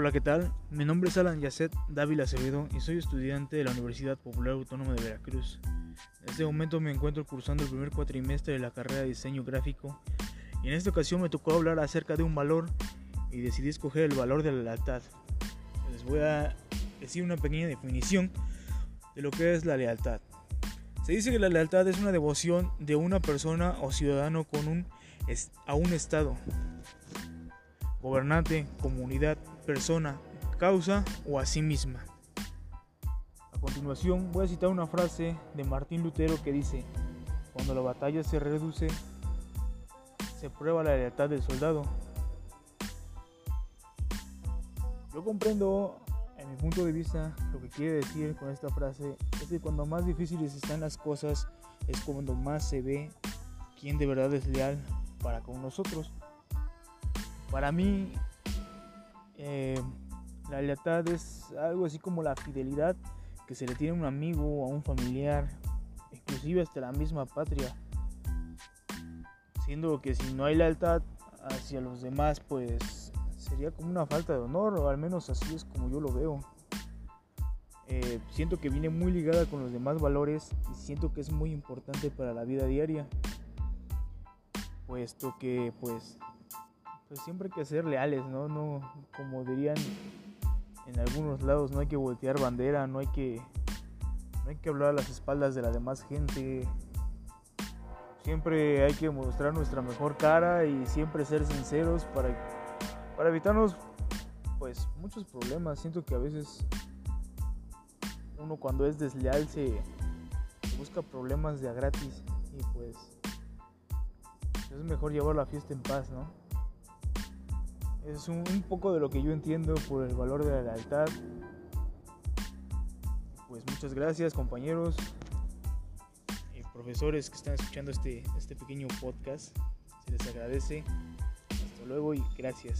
Hola, ¿qué tal? Mi nombre es Alan Yacet Dávila Acevedo y soy estudiante de la Universidad Popular Autónoma de Veracruz. En este momento me encuentro cursando el primer cuatrimestre de la carrera de diseño gráfico y en esta ocasión me tocó hablar acerca de un valor y decidí escoger el valor de la lealtad. Les voy a decir una pequeña definición de lo que es la lealtad. Se dice que la lealtad es una devoción de una persona o ciudadano con un, a un Estado, gobernante, comunidad, persona, causa o a sí misma. A continuación voy a citar una frase de Martín Lutero que dice, cuando la batalla se reduce, se prueba la lealtad del soldado. Yo comprendo, en mi punto de vista, lo que quiere decir con esta frase es que cuando más difíciles están las cosas es cuando más se ve quién de verdad es leal para con nosotros. Para mí, eh, la lealtad es algo así como la fidelidad que se le tiene a un amigo a un familiar, inclusive hasta la misma patria. Siendo que si no hay lealtad hacia los demás, pues sería como una falta de honor, o al menos así es como yo lo veo. Eh, siento que viene muy ligada con los demás valores y siento que es muy importante para la vida diaria, puesto que pues pues siempre hay que ser leales, ¿no? No, como dirían en algunos lados, no hay que voltear bandera, no hay que, no hay que hablar a las espaldas de la demás gente. Siempre hay que mostrar nuestra mejor cara y siempre ser sinceros para, para evitarnos pues muchos problemas. Siento que a veces uno cuando es desleal se busca problemas de a gratis y pues es mejor llevar la fiesta en paz, ¿no? Es un, poco de lo que yo entiendo por el valor de la lealtad. Pues muchas gracias compañeros y profesores que están escuchando este, este pequeño podcast. Se les agradece. Hasta luego y gracias.